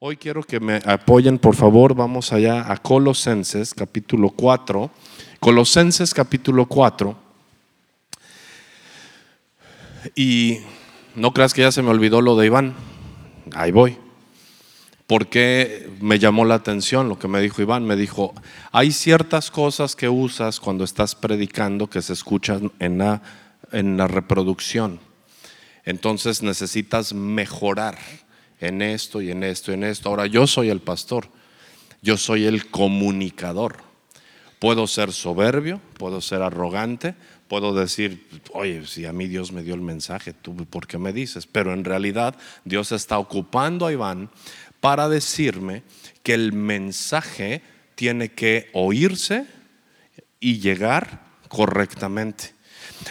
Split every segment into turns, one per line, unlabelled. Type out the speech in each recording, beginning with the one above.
Hoy quiero que me apoyen, por favor, vamos allá a Colosenses capítulo 4. Colosenses capítulo 4. Y no creas que ya se me olvidó lo de Iván. Ahí voy. Porque me llamó la atención lo que me dijo Iván. Me dijo, hay ciertas cosas que usas cuando estás predicando que se escuchan en la, en la reproducción. Entonces necesitas mejorar en esto y en esto y en esto. Ahora yo soy el pastor, yo soy el comunicador. Puedo ser soberbio, puedo ser arrogante, puedo decir, oye, si a mí Dios me dio el mensaje, ¿tú por qué me dices? Pero en realidad Dios está ocupando a Iván para decirme que el mensaje tiene que oírse y llegar correctamente.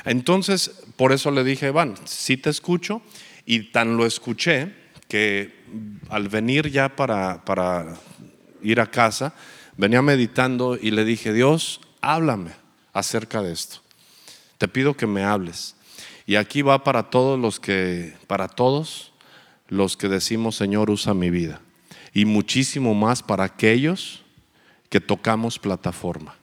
Entonces, por eso le dije, Iván, si te escucho y tan lo escuché que al venir ya para, para ir a casa, venía meditando y le dije, Dios, háblame acerca de esto. Te pido que me hables. Y aquí va para todos los que, para todos los que decimos, Señor, usa mi vida. Y muchísimo más para aquellos que tocamos plataforma.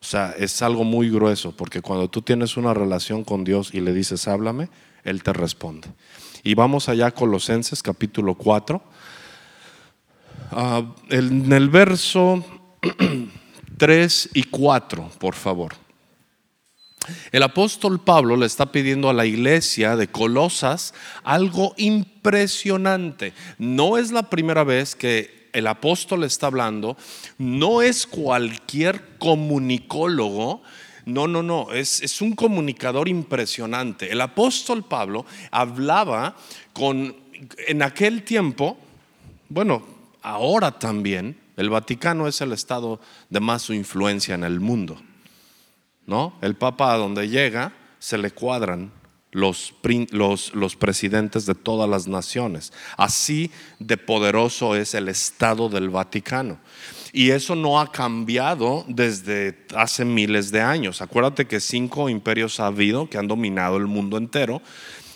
O sea, es algo muy grueso, porque cuando tú tienes una relación con Dios y le dices, háblame, Él te responde. Y vamos allá a Colosenses capítulo 4. Ah, en el verso 3 y 4, por favor. El apóstol Pablo le está pidiendo a la iglesia de Colosas algo impresionante. No es la primera vez que el apóstol está hablando, no es cualquier comunicólogo no, no, no, es, es, un comunicador impresionante. El apóstol Pablo hablaba con, en aquel tiempo, bueno, ahora también, el Vaticano es el estado de más influencia en el mundo. ¿No? El Papa a donde llega se le cuadran los, los, los, presidentes de todas las naciones. Así de poderoso es el Estado del Vaticano. Y eso no ha cambiado desde hace miles de años. Acuérdate que cinco imperios ha habido que han dominado el mundo entero.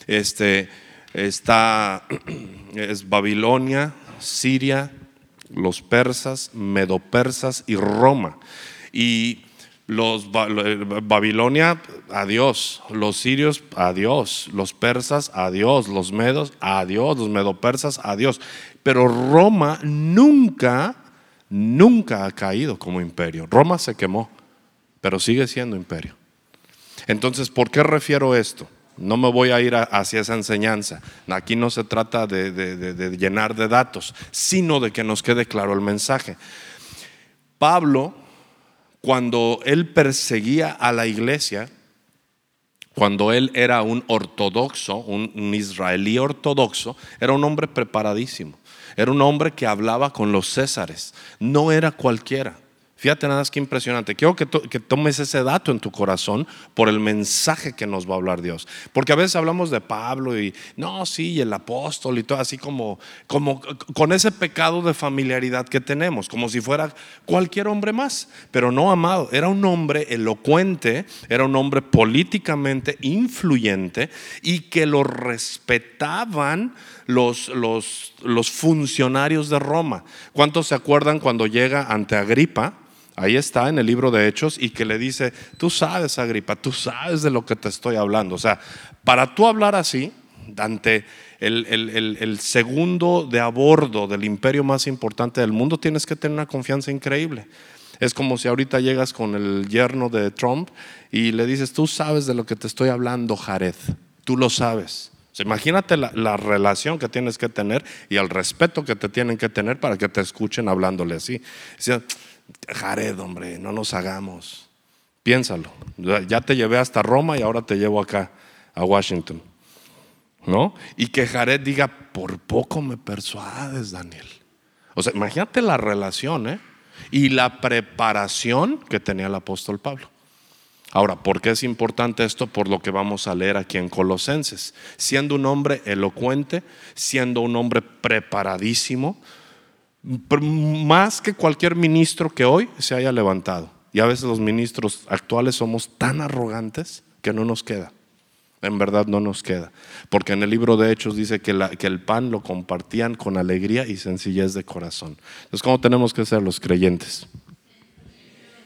Este, está, es Babilonia, Siria, los persas, medopersas y Roma. Y los Babilonia, adiós. Los sirios, adiós. Los persas, adiós. Los medos, adiós. Los medopersas, adiós. Pero Roma nunca nunca ha caído como imperio. Roma se quemó, pero sigue siendo imperio. Entonces, ¿por qué refiero esto? No me voy a ir hacia esa enseñanza. Aquí no se trata de, llenar de datos, sino de que nos quede claro el mensaje. Pablo, cuando él perseguía a la iglesia, cuando él era un ortodoxo, un israelí ortodoxo, era un hombre preparadísimo. Era un hombre que hablaba con los césares. No era cualquiera. Fíjate nada más que impresionante. Quiero que, que, tomes ese dato en tu corazón por el mensaje que nos va a hablar Dios. Porque a veces hablamos de Pablo y no, sí, y el apóstol y todo así como, como con ese pecado de familiaridad que tenemos, como si fuera cualquier hombre más. Pero no, amado, era un hombre elocuente, era un hombre políticamente influyente y que lo respetaban los, los, los funcionarios de Roma. ¿Cuántos se acuerdan cuando llega ante Agripa? Ahí está en el libro de Hechos y que le dice, tú sabes, Agripa, tú sabes de lo que te estoy hablando. O sea, para tú hablar así, ante el, el, el, segundo de a bordo del imperio más importante del mundo, tienes que tener una confianza increíble. Es como si ahorita llegas con el yerno de Trump y le dices, tú sabes de lo que te estoy hablando, Jared, tú lo sabes imagínate la, relación que tienes que tener y el respeto que te tienen que tener para que te escuchen hablándole así. Jared, hombre, no nos hagamos. Piénsalo. Ya te llevé hasta Roma y ahora te llevo acá, a Washington. ¿No? Y que Jared diga, por poco me persuades, Daniel. O sea, imagínate la relación, ¿eh? Y la preparación que tenía el apóstol Pablo. Ahora, ¿por qué es importante esto? Por lo que vamos a leer aquí en Colosenses. Siendo un hombre elocuente, siendo un hombre preparadísimo, más que cualquier ministro que hoy se haya levantado. Y a veces los ministros actuales somos tan arrogantes que no nos queda. en verdad no nos queda. Porque en el libro de Hechos dice que, el pan lo compartían con alegría y sencillez de corazón. Entonces, ¿cómo tenemos que ser los creyentes?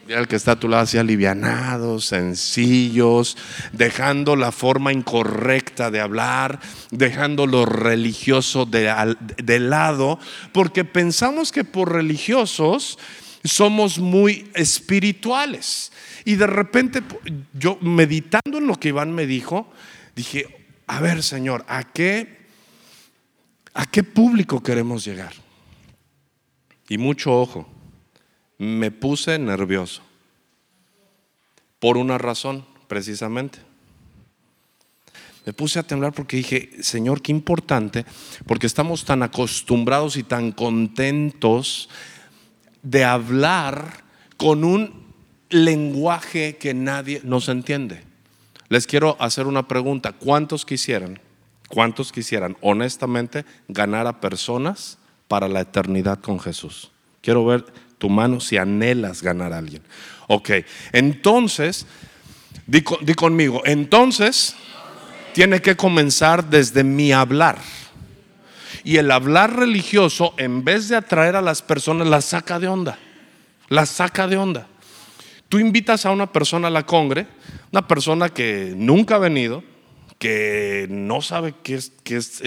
El que está a tu lado, así alivianados, sencillos, dejando la forma incorrecta de hablar, dejando lo religioso de, de lado, porque pensamos que por religiosos somos muy espirituales. Y de repente, yo meditando en lo que Iván me dijo, dije, a ver, Señor, ¿a qué, a qué público queremos llegar? Y mucho ojo, me puse nervioso. Por una razón, precisamente. Me puse a temblar porque dije, Señor, qué importante, porque estamos tan acostumbrados y tan contentos de hablar con un lenguaje que nadie nos entiende. Les quiero hacer una pregunta. ¿Cuántos quisieran, cuántos quisieran honestamente ganar a personas para la eternidad con Jesús? Quiero ver tu mano si anhelas ganar a alguien. Ok, entonces, di, conmigo, entonces tiene que comenzar desde mi hablar. Y el hablar religioso, en vez de atraer a las personas, las saca de onda. Las saca de onda. Tú invitas a una persona a la congre, una persona que nunca ha venido, que no sabe qué es, qué es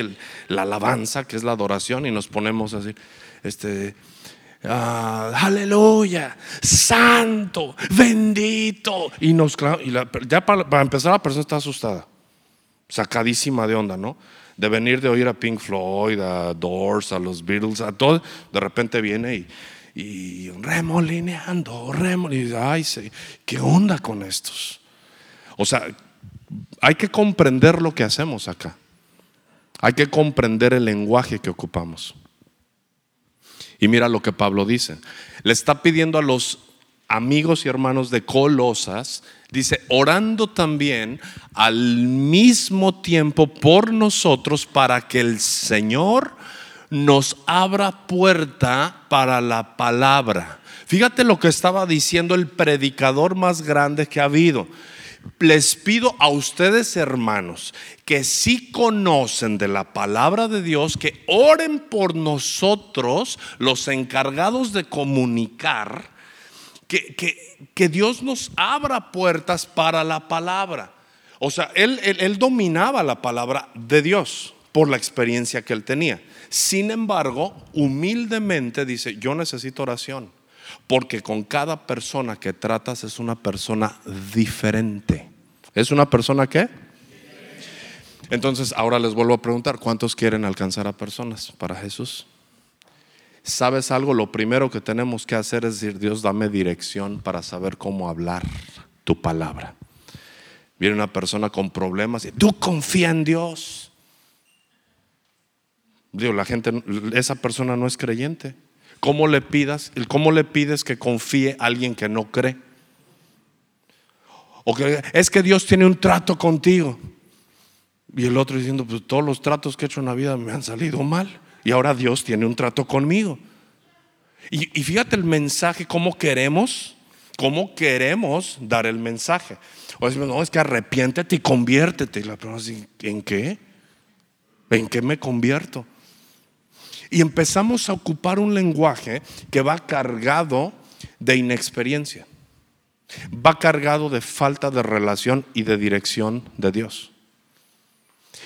la alabanza, qué es la adoración, y nos ponemos así, este, ah, aleluya, santo, bendito. Y nos ya para, empezar la persona está asustada, sacadísima de onda, ¿no? De venir de oír a Pink Floyd, a Doors, a los Beatles, a todo, de repente viene y y remolineando, remolineando. Ay, ¿qué onda con estos? O sea, hay que comprender lo que hacemos acá. Hay que comprender el lenguaje que ocupamos. Y mira lo que Pablo dice. Le está pidiendo a los amigos y hermanos de Colosas, dice, orando también al mismo tiempo por nosotros para que el Señor nos abra puerta para la palabra. Fíjate lo que estaba diciendo el predicador más grande que ha habido. Les pido a ustedes, hermanos, que si conocen de la palabra de Dios, que oren por nosotros, los encargados de comunicar, que, que, Dios nos abra puertas para la palabra. O sea, él, él dominaba la palabra de Dios por la experiencia que él tenía. Sin embargo, humildemente dice, yo necesito oración, porque con cada persona que tratas es una persona diferente. ¿Es una persona qué? Entonces, ahora les vuelvo a preguntar, ¿cuántos quieren alcanzar a personas para Jesús? ¿Sabes algo? Lo primero que tenemos que hacer es decir, Dios, dame dirección para saber cómo hablar tu palabra. Viene una persona con problemas y tú confía en Dios. Digo, la gente, esa persona no es creyente. ¿Cómo le pidas? ¿Cómo le pides que confíe a alguien que no cree? O que es que Dios tiene un trato contigo. Y el otro diciendo, pues todos los tratos que he hecho en la vida me han salido mal. Y ahora Dios tiene un trato conmigo. Y, fíjate el mensaje, cómo queremos, cómo queremos dar el mensaje. O decimos, no, es que arrepiéntete y conviértete. Y la pregunta es, ¿en qué? ¿En qué me convierto? Y empezamos a ocupar un lenguaje que va cargado de inexperiencia, va cargado de falta de relación y de dirección de Dios.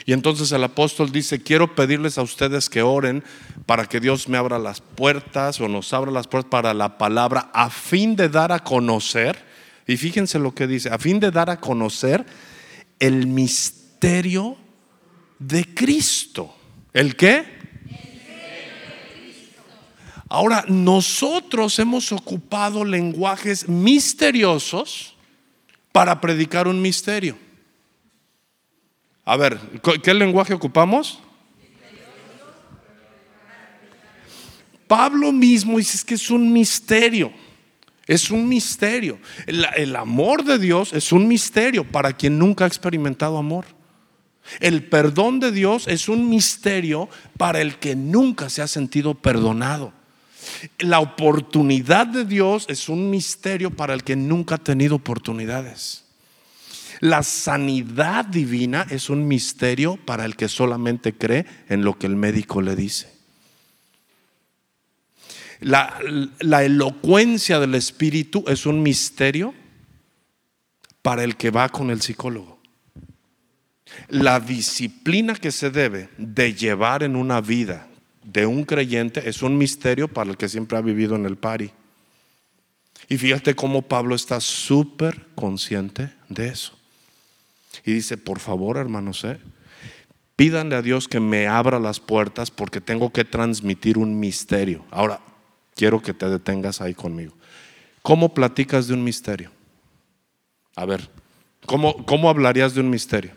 Y entonces el apóstol dice, quiero pedirles a ustedes que oren para que Dios me abra las puertas o nos abra las puertas para la palabra a fin de dar a conocer, y fíjense lo que dice, a fin de dar a conocer el misterio de Cristo. ¿El qué? Ahora, nosotros hemos ocupado lenguajes misteriosos para predicar un misterio. A ver, ¿qué lenguaje ocupamos? Pablo mismo dice que es un misterio. Es un misterio. El, el, amor de Dios es un misterio para quien nunca ha experimentado amor. El perdón de Dios es un misterio para el que nunca se ha sentido perdonado. La oportunidad de Dios es un misterio para el que nunca ha tenido oportunidades. La sanidad divina es un misterio para el que solamente cree en lo que el médico le dice. La, elocuencia del Espíritu es un misterio para el que va con el psicólogo. La disciplina que se debe de llevar en una vida de un creyente es un misterio para el que siempre ha vivido en el pari. Y fíjate cómo Pablo está súper consciente de eso. Y dice, por favor, hermanos, ¿eh? pídanle a Dios que me abra las puertas porque tengo que transmitir un misterio. Ahora, quiero que te detengas ahí conmigo. ¿Cómo platicas de un misterio? A ver, ¿cómo, cómo hablarías de un misterio?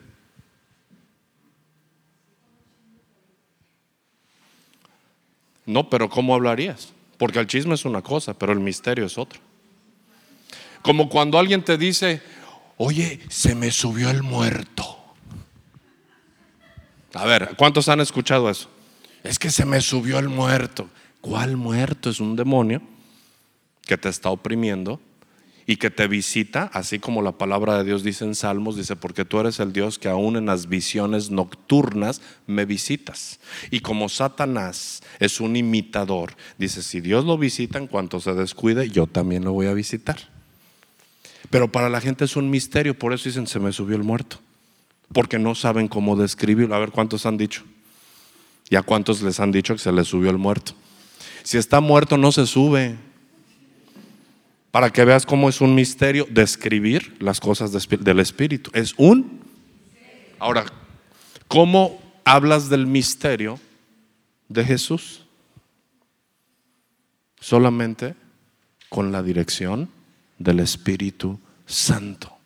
No, pero ¿cómo hablarías? Porque el chisme es una cosa, pero el misterio es otra. Como cuando alguien te dice, oye, se me subió el muerto. A ver, ¿cuántos han escuchado eso? Es que se me subió el muerto. ¿Cuál muerto? Es un demonio que te está oprimiendo y que te visita, así como la palabra de Dios dice en Salmos, dice, porque tú eres el Dios que aún en las visiones nocturnas me visitas. Y como Satanás es un imitador, dice, si Dios lo visita en cuanto se descuide, yo también lo voy a visitar. Pero para la gente es un misterio, por eso dicen, se me subió el muerto, porque no saben cómo describirlo. A ver cuántos han dicho. ¿Y a cuántos les han dicho que se les subió el muerto? Si está muerto, no se sube para que veas cómo es un misterio describir las cosas del Espíritu. Es un... Ahora, ¿cómo hablas del misterio de Jesús? Solamente con la dirección del Espíritu Santo.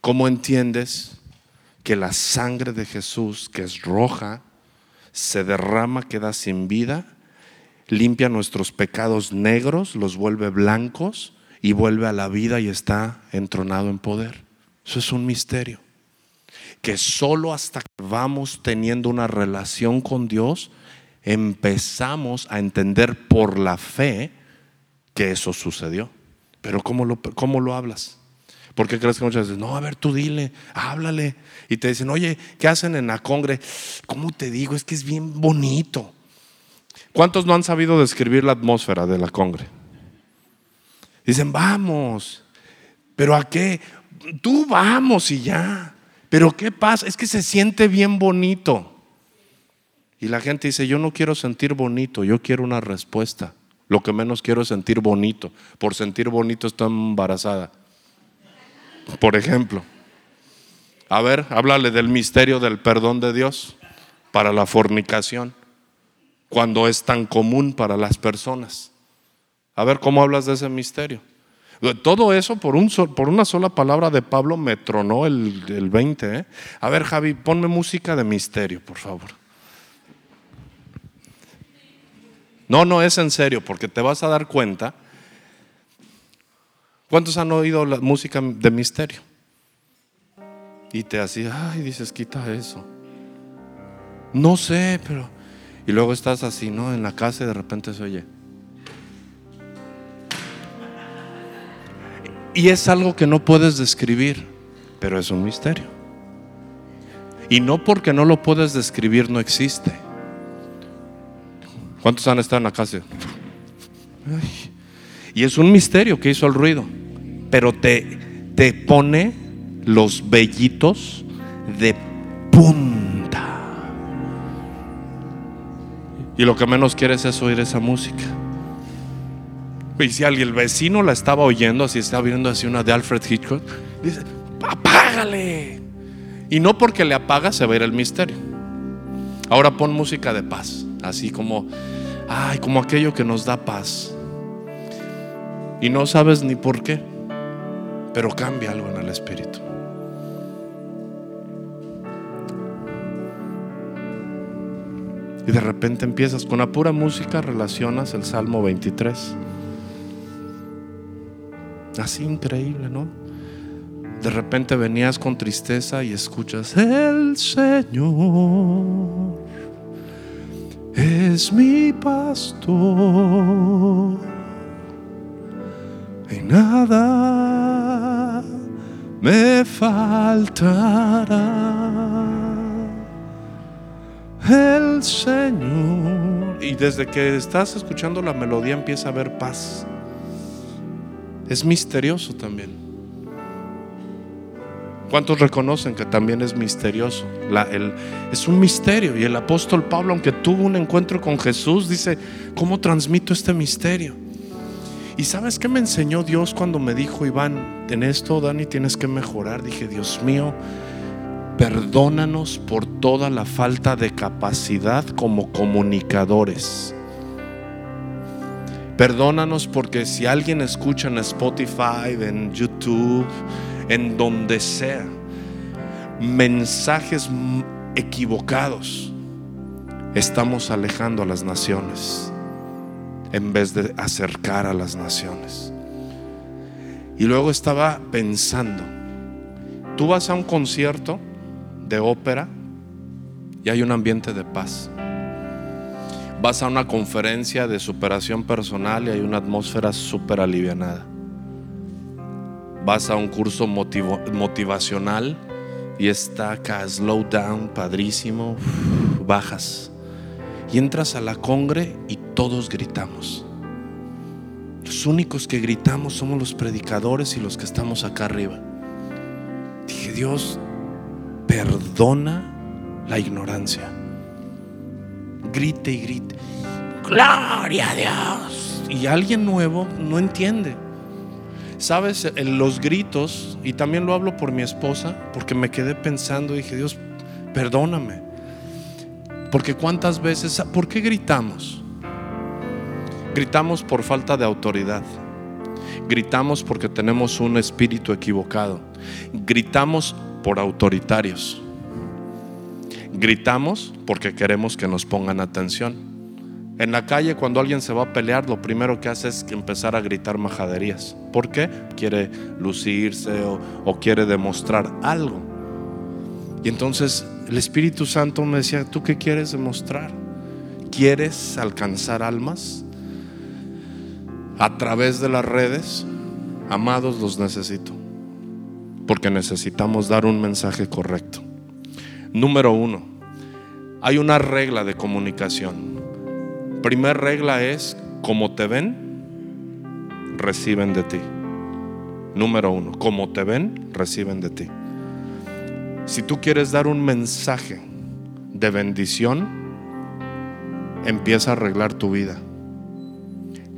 ¿Cómo entiendes que la sangre de Jesús, que es roja, se derrama, queda sin vida limpia nuestros pecados negros, los vuelve blancos y vuelve a la vida y está entronado en poder. Eso es un misterio. Que solo hasta que vamos teniendo una relación con Dios, empezamos a entender por la fe que eso sucedió. Pero ¿cómo lo, cómo lo hablas? ¿Por qué crees que muchas veces, no, a ver, tú dile, háblale? Y te dicen, oye, ¿qué hacen en la congre? ¿Cómo te digo? Es que es bien bonito. ¿Cuántos no han sabido describir la atmósfera de la congre? Dicen, vamos, pero ¿a qué? Tú vamos y ya. Pero ¿qué pasa? Es que se siente bien bonito. Y la gente dice, yo no quiero sentir bonito, yo quiero una respuesta. Lo que menos quiero es sentir bonito. Por sentir bonito estoy embarazada. Por ejemplo. A ver, háblale del misterio del perdón de Dios para la fornicación cuando es tan común para las personas. A ver, ¿cómo hablas de ese misterio? Todo eso por, un por una sola palabra de Pablo me tronó el, el 20. ¿eh? A ver, Javi, ponme música de misterio, por favor. No, no es en serio, porque te vas a dar cuenta. ¿Cuántos han oído la música de misterio? Y te así, ay, dices, quita eso. No sé, pero y luego estás así, ¿no? En la casa y de repente se oye. Y es algo que no puedes describir, pero es un misterio. Y no porque no lo puedes describir no existe. ¿Cuántos han estado en la casa? Y es un misterio que hizo el ruido, pero te, te pone los vellitos de punta. Y lo que menos quieres es oír esa música. Y si alguien, el vecino la estaba oyendo, así estaba viendo así una de Alfred Hitchcock, dice, apágale. Y no porque le apaga se va a ir el misterio. Ahora pon música de paz, así como, ay, como aquello que nos da paz. Y no sabes ni por qué, pero cambia algo en el espíritu. Y de repente empiezas con la pura música, relacionas el Salmo 23. Así increíble, ¿no? De repente venías con tristeza y escuchas, el Señor es mi pastor. Y nada me faltará el Señor. Y desde que estás escuchando la melodía empieza a haber paz. Es misterioso también. ¿Cuántos reconocen que también es misterioso? es un misterio. Y el apóstol Pablo, aunque tuvo un encuentro con Jesús, dice, ¿cómo transmito este misterio? Y sabes qué me enseñó Dios cuando me dijo, Iván, en esto, Dani, tienes que mejorar? Dije, Dios mío, perdónanos por toda la falta de capacidad como comunicadores. Perdónanos porque si alguien escucha en Spotify, en YouTube, en donde sea, mensajes equivocados, estamos alejando a las naciones en vez de acercar a las naciones. Y luego estaba pensando, tú vas a un concierto de ópera y hay un ambiente de paz. Vas a una conferencia de superación personal y hay una atmósfera súper alivianada vas a un curso motivacional y está acá slow down, padrísimo, bajas. Y entras a la congre y todos gritamos. Los únicos que gritamos somos los predicadores y los que estamos acá arriba. Dije, Dios, perdona la ignorancia. Grite y grite. Gloria a Dios. Y alguien nuevo no entiende. Sabes, los gritos, y también lo hablo por mi esposa, porque me quedé pensando, dije, Dios, perdóname. Porque cuántas veces, ¿por qué gritamos? Gritamos por falta de autoridad. Gritamos porque tenemos un espíritu equivocado. Gritamos por autoritarios. Gritamos porque queremos que nos pongan atención. En la calle cuando alguien se va a pelear, lo primero que hace es empezar a gritar majaderías. ¿Por qué? Quiere lucirse o, quiere demostrar algo. Y entonces el Espíritu Santo me decía, ¿tú qué quieres demostrar? ¿Quieres alcanzar almas? A través de las redes, amados, los necesito. Porque necesitamos dar un mensaje correcto. Número uno, hay una regla de comunicación Primera regla es, como te ven, reciben de ti. Número uno, como te ven, reciben de ti. Si tú quieres dar un mensaje de bendición, empieza a arreglar tu vida.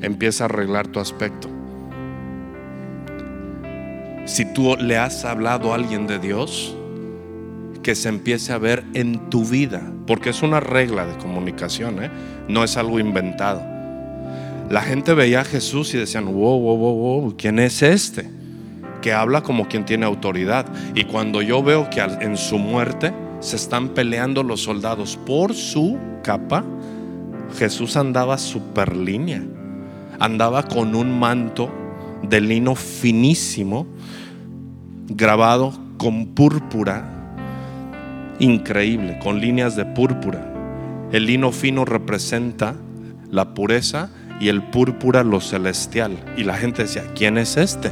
Empieza a arreglar tu aspecto. Si tú le has hablado a alguien de Dios, que se empiece a ver en tu vida, porque es una regla de comunicación, ¿eh? no es algo inventado. La gente veía a Jesús y decían, wow, wow, wow, wow, ¿quién es este? Que habla como quien tiene autoridad. Y cuando yo veo que en su muerte se están peleando los soldados por su capa, Jesús andaba super línea, andaba con un manto de lino finísimo, grabado con púrpura increíble, con líneas de púrpura. El lino fino representa la pureza y el púrpura lo celestial. Y la gente decía, ¿quién es este?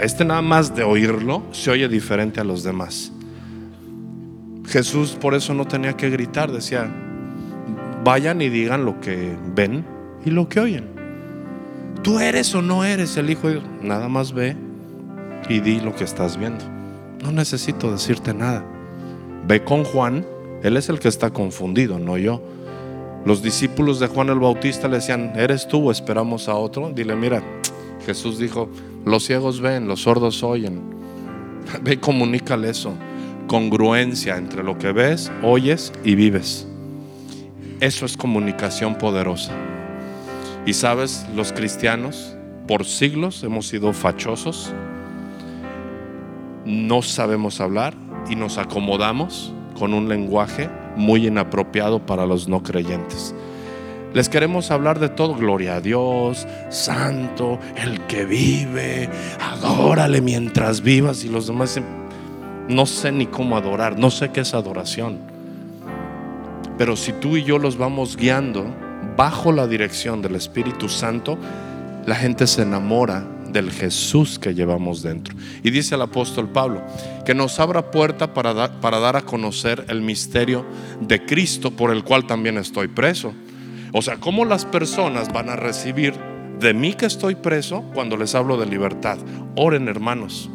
Este nada más de oírlo se oye diferente a los demás. Jesús por eso no tenía que gritar, decía, vayan y digan lo que ven y lo que oyen. Tú eres o no eres el Hijo de Dios. Nada más ve y di lo que estás viendo. No necesito decirte nada. Ve con Juan, él es el que está confundido, no yo. Los discípulos de Juan el Bautista le decían, ¿eres tú o esperamos a otro? Dile, mira, Jesús dijo, los ciegos ven, los sordos oyen. Ve y comunícale eso. Congruencia entre lo que ves, oyes y vives. Eso es comunicación poderosa. Y sabes, los cristianos por siglos hemos sido fachosos, no sabemos hablar, y nos acomodamos con un lenguaje muy inapropiado para los no creyentes. Les queremos hablar de todo, gloria a Dios, santo, el que vive, adórale mientras vivas y los demás no sé ni cómo adorar, no sé qué es adoración. Pero si tú y yo los vamos guiando bajo la dirección del Espíritu Santo, la gente se enamora del Jesús que llevamos dentro. Y dice el apóstol Pablo, que nos abra puerta para, para dar a conocer el misterio de Cristo por el cual también estoy preso. O sea, ¿cómo las personas van a recibir de mí que estoy preso cuando les hablo de libertad? Oren hermanos,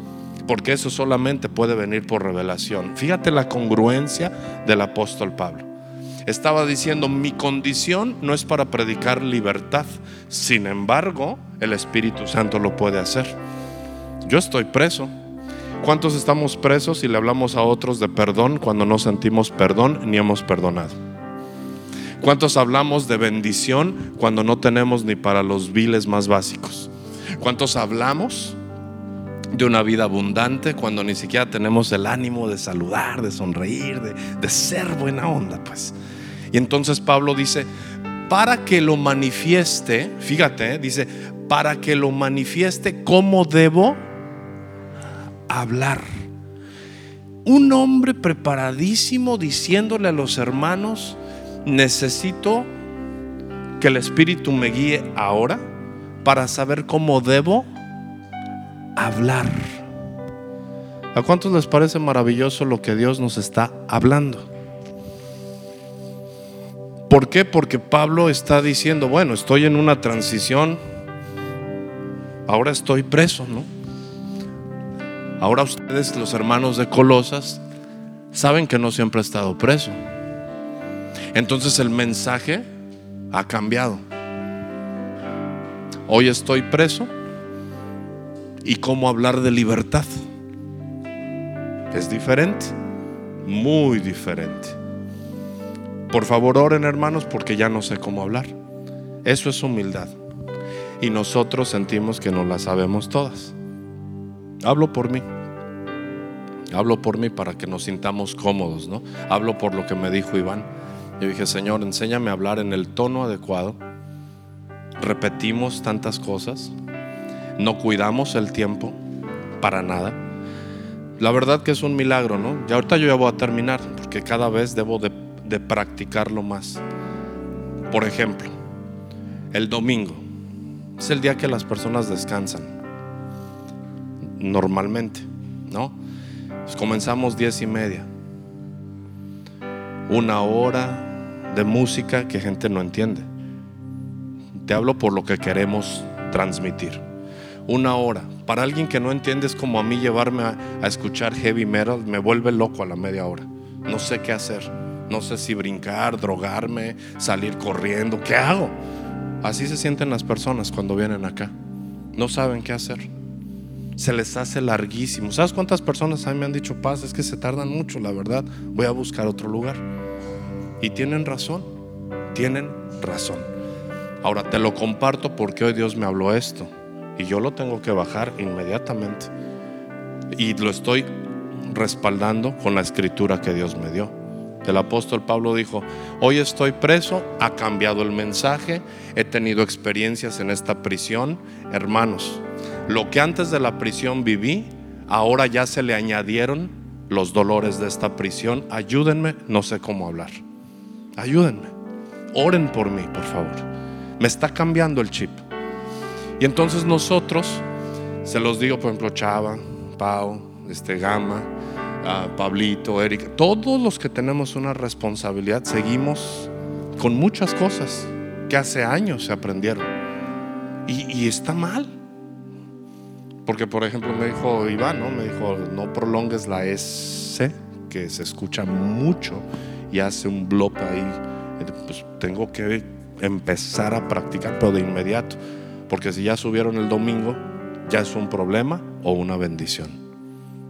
porque eso solamente puede venir por revelación. Fíjate la congruencia del apóstol Pablo estaba diciendo, mi condición no es para predicar libertad, sin embargo, el Espíritu Santo lo puede hacer. Yo estoy preso. ¿Cuántos estamos presos y le hablamos a otros de perdón cuando no sentimos perdón ni hemos perdonado? ¿Cuántos hablamos de bendición cuando no tenemos ni para los viles más básicos? ¿Cuántos hablamos de una vida abundante cuando ni siquiera tenemos el ánimo de saludar, de sonreír, de, ser buena onda? Pues y entonces Pablo dice, para que lo manifieste, fíjate, dice, para que lo manifieste, ¿cómo debo hablar? Un hombre preparadísimo diciéndole a los hermanos, necesito que el Espíritu me guíe ahora para saber cómo debo hablar. ¿A cuántos les parece maravilloso lo que Dios nos está hablando? ¿Por qué? Porque Pablo está diciendo, bueno, estoy en una transición, ahora estoy preso, ¿no? Ahora ustedes, los hermanos de Colosas, saben que no siempre he estado preso. Entonces el mensaje ha cambiado. Hoy estoy preso y cómo hablar de libertad. Es diferente, muy diferente. Por favor, oren hermanos porque ya no sé cómo hablar. Eso es humildad. Y nosotros sentimos que no la sabemos todas. Hablo por mí. Hablo por mí para que nos sintamos cómodos, ¿no? Hablo por lo que me dijo Iván. Yo dije, Señor, enséñame a hablar en el tono adecuado. Repetimos tantas cosas. No cuidamos el tiempo para nada. La verdad que es un milagro, ¿no? Y ahorita yo ya voy a terminar porque cada vez debo de de practicarlo más. Por ejemplo, el domingo es el día que las personas descansan. Normalmente, ¿no? Pues comenzamos diez y media. Una hora de música que gente no entiende. Te hablo por lo que queremos transmitir. Una hora. Para alguien que no entiende es como a mí llevarme a, a escuchar heavy metal, me vuelve loco a la media hora. No sé qué hacer. No sé si brincar, drogarme, salir corriendo. ¿Qué hago? Así se sienten las personas cuando vienen acá. No saben qué hacer. Se les hace larguísimo. ¿Sabes cuántas personas a mí me han dicho, paz? Es que se tardan mucho, la verdad. Voy a buscar otro lugar. Y tienen razón. Tienen razón. Ahora te lo comparto porque hoy Dios me habló esto. Y yo lo tengo que bajar inmediatamente. Y lo estoy respaldando con la escritura que Dios me dio. El apóstol Pablo dijo, hoy estoy preso, ha cambiado el mensaje, he tenido experiencias en esta prisión. Hermanos, lo que antes de la prisión viví, ahora ya se le añadieron los dolores de esta prisión. Ayúdenme, no sé cómo hablar. Ayúdenme. Oren por mí, por favor. Me está cambiando el chip. Y entonces nosotros, se los digo, por ejemplo, Chava, Pau, este Gama, Pablito, Erika, todos los que tenemos una responsabilidad seguimos con muchas cosas que hace años se aprendieron. Y, está mal. Porque, por ejemplo, me dijo Iván, ¿no? Me dijo, no prolongues la S, que se escucha mucho y hace un bloque ahí. Pues tengo que empezar a practicar, pero de inmediato. Porque si ya subieron el domingo, ya es un problema o una bendición.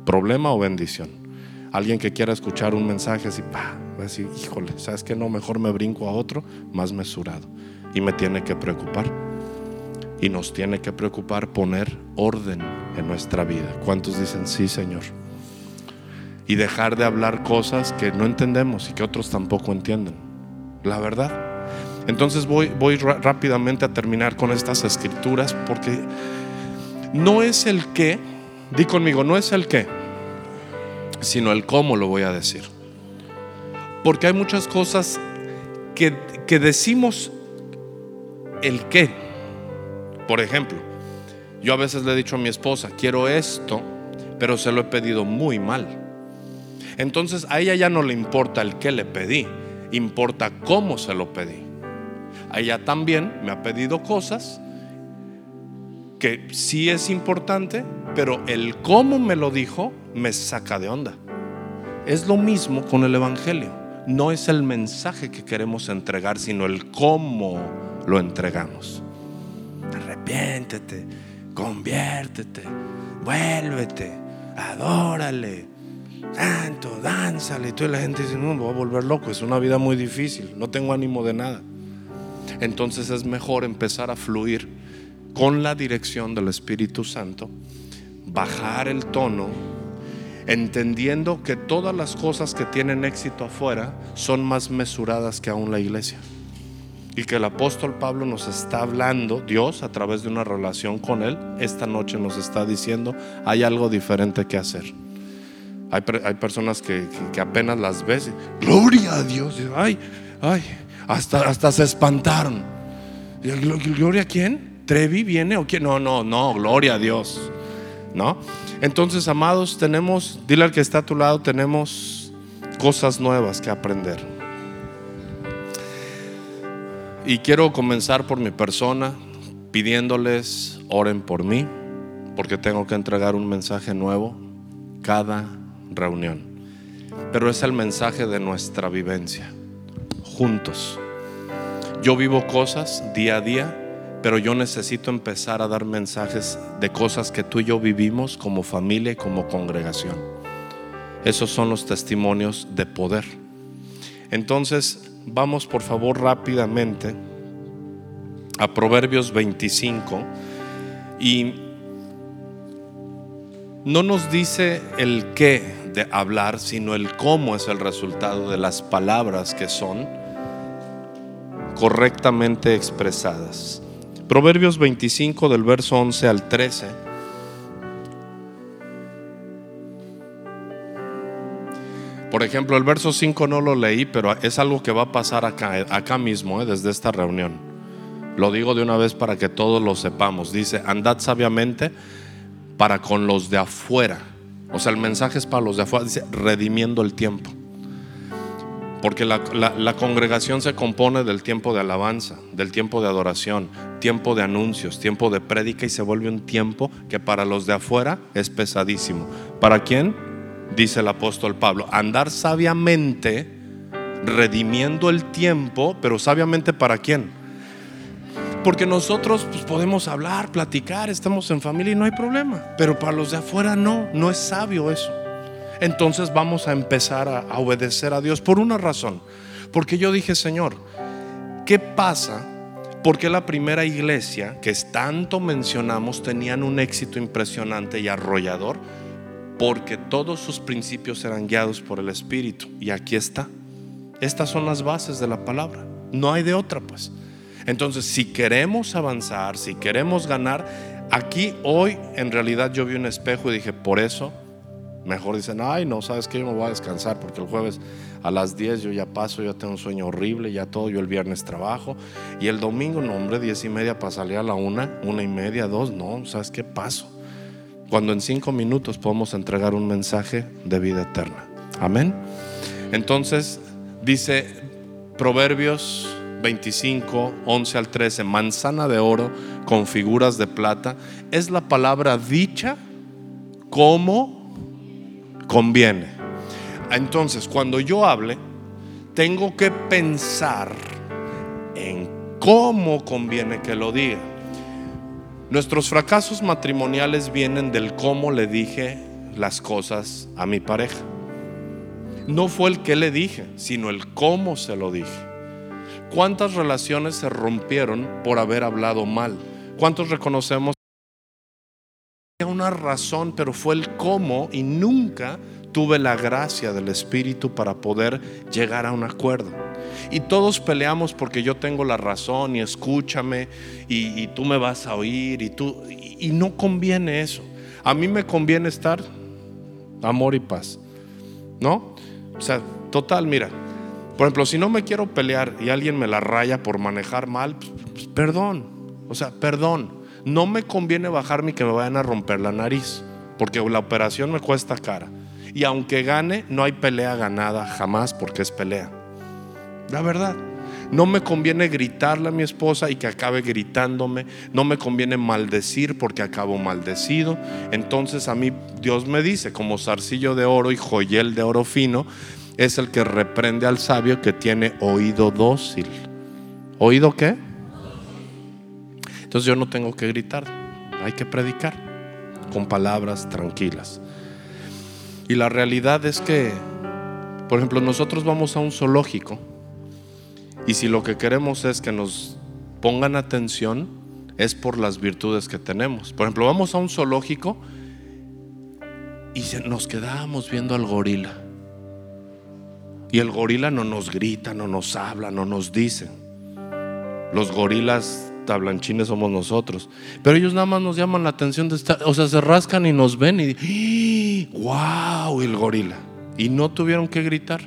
Problema o bendición. Alguien que quiera escuchar un mensaje así, va a decir, híjole, ¿sabes qué? No, mejor me brinco a otro más mesurado. Y me tiene que preocupar. Y nos tiene que preocupar poner orden en nuestra vida. ¿Cuántos dicen sí, Señor? Y dejar de hablar cosas que no entendemos y que otros tampoco entienden. La verdad. Entonces voy, voy rápidamente a terminar con estas escrituras porque no es el qué, di conmigo, no es el qué sino el cómo lo voy a decir. Porque hay muchas cosas que, que decimos el qué. Por ejemplo, Yo a veces le he dicho a mi esposa, quiero esto, pero se lo he pedido muy mal. Entonces a ella ya no le importa el que le pedí, importa cómo se lo pedí. A ella también me ha pedido cosas que sí es importante, pero el cómo me lo dijo me saca de onda. Es lo mismo con el Evangelio. No es el mensaje que queremos entregar, sino el cómo lo entregamos. Arrepiéntete, conviértete, vuélvete, adórale, santo, dánzale. Y toda la gente dice, no, me voy a volver loco, es una vida muy difícil, no tengo ánimo de nada. Entonces es mejor empezar a fluir con la dirección del Espíritu Santo, bajar el tono, entendiendo que todas las cosas que tienen éxito afuera son más mesuradas que aún la iglesia. Y que el apóstol Pablo nos está hablando, Dios a través de una relación con Él, esta noche nos está diciendo, hay algo diferente que hacer. Hay, personas que, apenas las ves, gloria a Dios, ay, ay, hasta, hasta se espantaron. ¿Gloria a quién? ¿Trevi viene o quién? No, no, no, gloria a Dios. ¿No? Entonces, amados, tenemos, dile al que está a tu lado, tenemos cosas nuevas que aprender. Y quiero comenzar por mi persona, pidiéndoles, oren por mí, porque tengo que entregar un mensaje nuevo cada reunión. Pero es el mensaje de nuestra vivencia, juntos. Yo vivo cosas día a día pero yo necesito empezar a dar mensajes de cosas que tú y yo vivimos como familia y como congregación. Esos son los testimonios de poder. Entonces, vamos por favor rápidamente a Proverbios 25 y no nos dice el qué de hablar, sino el cómo es el resultado de las palabras que son correctamente expresadas. Proverbios 25 del verso 11 al 13. Por ejemplo, el verso 5 no lo leí, pero es algo que va a pasar acá, acá mismo, eh, desde esta reunión. Lo digo de una vez para que todos lo sepamos. Dice, andad sabiamente para con los de afuera. O sea, el mensaje es para los de afuera. Dice, redimiendo el tiempo. Porque la, congregación se compone del tiempo de alabanza, del tiempo de adoración, tiempo de anuncios, tiempo de prédica y se vuelve un tiempo que para los de afuera es pesadísimo. ¿Para quién? Dice el apóstol Pablo, andar sabiamente, redimiendo el tiempo, pero sabiamente para quién? Porque nosotros pues, podemos hablar, platicar, estamos en familia y no hay problema, pero para los de afuera no, no es sabio eso entonces vamos a empezar a, obedecer a Dios por una razón. Porque yo dije, Señor, ¿qué pasa? Porque la primera iglesia que tanto mencionamos tenían un éxito impresionante y arrollador porque todos sus principios eran guiados por el Espíritu. Y aquí está. Estas son las bases de la palabra. No hay de otra, pues. Entonces, si queremos avanzar, si queremos ganar, aquí hoy en realidad yo vi un espejo y dije, por eso Mejor dicen, ay, no, sabes que yo me voy a descansar porque el jueves a las 10 yo ya paso, yo tengo un sueño horrible, ya todo, yo el viernes trabajo. Y el domingo, no, hombre, 10 y media para salir a la una, una y media, dos, no, ¿sabes qué paso? Cuando en cinco minutos podemos entregar un mensaje de vida eterna. Amén. Entonces, dice Proverbios 25, 11 al 13, manzana de oro con figuras de plata, es la palabra dicha como conviene. Entonces, cuando yo hable, tengo que pensar en cómo conviene que lo diga. Nuestros fracasos matrimoniales vienen del cómo le dije las cosas a mi pareja. No fue el que le dije, sino el cómo se lo dije. ¿Cuántas relaciones se rompieron por haber hablado mal? ¿Cuántos reconocemos una razón, pero fue el cómo y nunca tuve la gracia del Espíritu para poder llegar a un acuerdo. Y todos peleamos porque yo tengo la razón y escúchame y, tú me vas a oír y tú y, no conviene eso. A mí me conviene estar amor y paz. ¿No? O sea, total, mira. Por ejemplo, si no me quiero pelear y alguien me la raya por manejar mal, pues, pues, perdón. O sea, perdón No me conviene bajarme que me vayan a romper la nariz, porque la operación me cuesta cara. Y aunque gane, no hay pelea ganada jamás porque es pelea. La verdad. No me conviene gritarle a mi esposa y que acabe gritándome. No me conviene maldecir porque acabo maldecido. Entonces a mí Dios me dice, como zarcillo de oro y joyel de oro fino, es el que reprende al sabio que tiene oído dócil. ¿Oído qué? Entonces yo no tengo que gritar, hay que predicar con palabras tranquilas. Y la realidad es que, por ejemplo, nosotros vamos a un zoológico y si lo que queremos es que nos pongan atención, es por las virtudes que tenemos. Por ejemplo, vamos a un zoológico y nos quedamos viendo al gorila. Y el gorila no nos grita, no nos habla, no nos dice. Los gorilas tablanchines somos nosotros. Pero ellos nada más nos llaman la atención de estar, o sea, se rascan y nos ven y wow, el gorila. Y no tuvieron que gritar.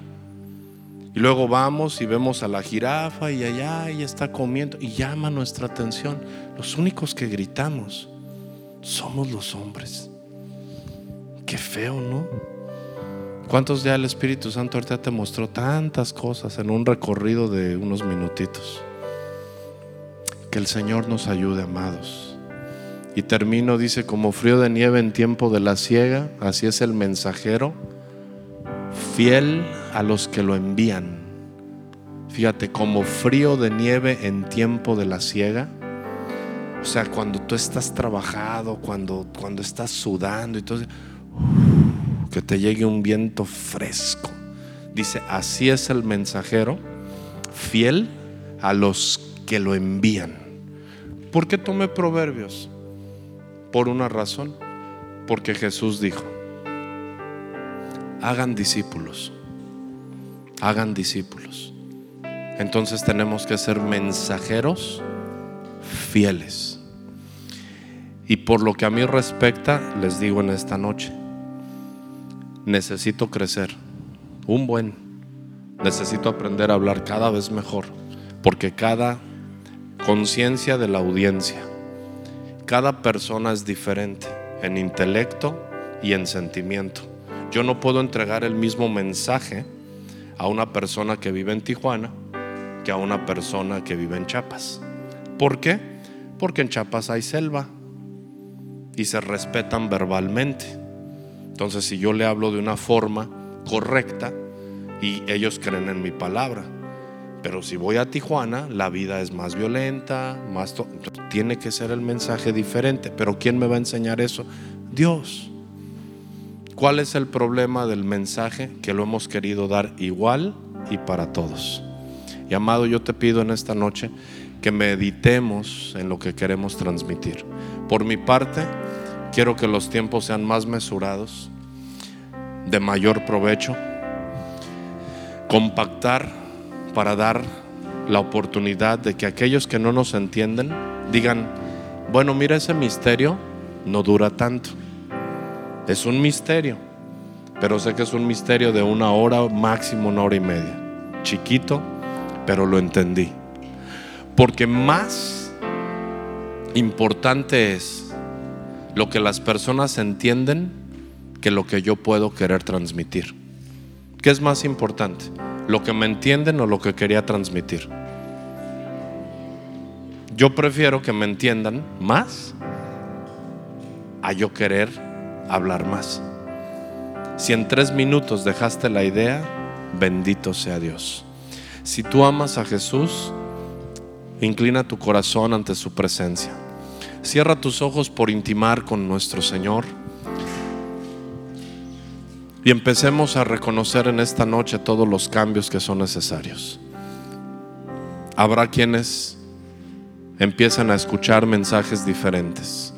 Y luego vamos y vemos a la jirafa y allá y está comiendo y llama nuestra atención. Los únicos que gritamos somos los hombres. Qué feo, ¿no? ¿Cuántos ya el Espíritu Santo ahorita te mostró tantas cosas en un recorrido de unos minutitos? El Señor nos ayude, amados. Y termino, dice, como frío de nieve en tiempo de la siega, así es el mensajero fiel a los que lo envían. Fíjate, como frío de nieve en tiempo de la siega. O sea, cuando tú estás trabajado, cuando, cuando estás sudando y todo, que te llegue un viento fresco. Dice, así es el mensajero, fiel a los que lo envían. ¿Por qué tomé proverbios? Por una razón, porque Jesús dijo, hagan discípulos, hagan discípulos. Entonces tenemos que ser mensajeros fieles. Y por lo que a mí respecta, les digo en esta noche, necesito crecer, un buen, necesito aprender a hablar cada vez mejor, porque cada conciencia de la audiencia, cada persona es diferente en intelecto y en sentimiento. Yo no puedo entregar el mismo mensaje a una persona que vive en Tijuana que a una persona que vive en Chiapas. ¿Por qué? Porque en Chiapas hay selva y se respetan verbalmente. Entonces, si yo le hablo de una forma correcta y ellos creen en mi palabra, pero si voy a Tijuana, la vida es más violenta, más tiene que ser el mensaje diferente. Pero ¿quién me va a enseñar eso? Dios. ¿Cuál es el problema del mensaje? Que lo hemos querido dar igual y para todos. Y amado, yo te pido en esta noche que meditemos en lo que queremos transmitir. Por mi parte, quiero que los tiempos sean más mesurados, de mayor provecho, compactar para dar la oportunidad de que aquellos que no nos entienden digan, bueno, mira ese misterio no dura tanto. Es un misterio, pero sé que es un misterio de una hora, máximo una hora y media. Chiquito, pero lo entendí. Porque más importante es lo que las personas entienden que lo que yo puedo querer transmitir. ¿Qué es más importante? ¿Lo que me entienden o lo que quería transmitir? Yo prefiero que me entiendan más a yo querer hablar más. Si en tres minutos dejaste la idea, bendito sea Dios. Si tú amas a Jesús, inclina tu corazón ante su presencia. Cierra tus ojos por intimar con nuestro Señor. Y empecemos a reconocer en esta noche todos los cambios que son necesarios. Habrá quienes empiezan a escuchar mensajes diferentes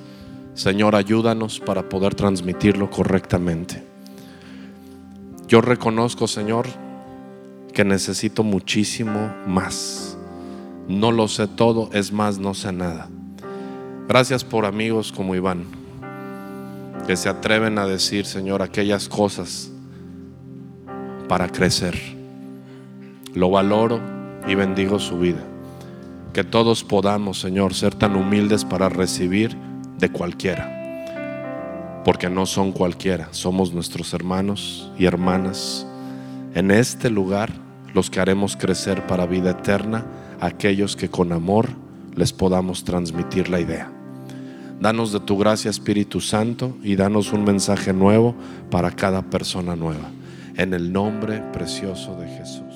Señor, ayúdanos para poder transmitirlo correctamente. Yo reconozco, Señor, que necesito muchísimo más. No lo sé todo, es más, no sé nada. Gracias por amigos como Iván, que se atreven a decir, Señor, aquellas cosas para crecer. Lo valoro y bendigo su vida. que todos podamos, Señor, ser tan humildes para recibir de cualquiera. Porque no son cualquiera, somos nuestros hermanos y hermanas. En este lugar los que haremos crecer para vida eterna, aquellos que con amor les podamos transmitir la idea. Danos de tu gracia, Espíritu Santo, y danos un mensaje nuevo para cada persona nueva. En el nombre precioso de Jesús.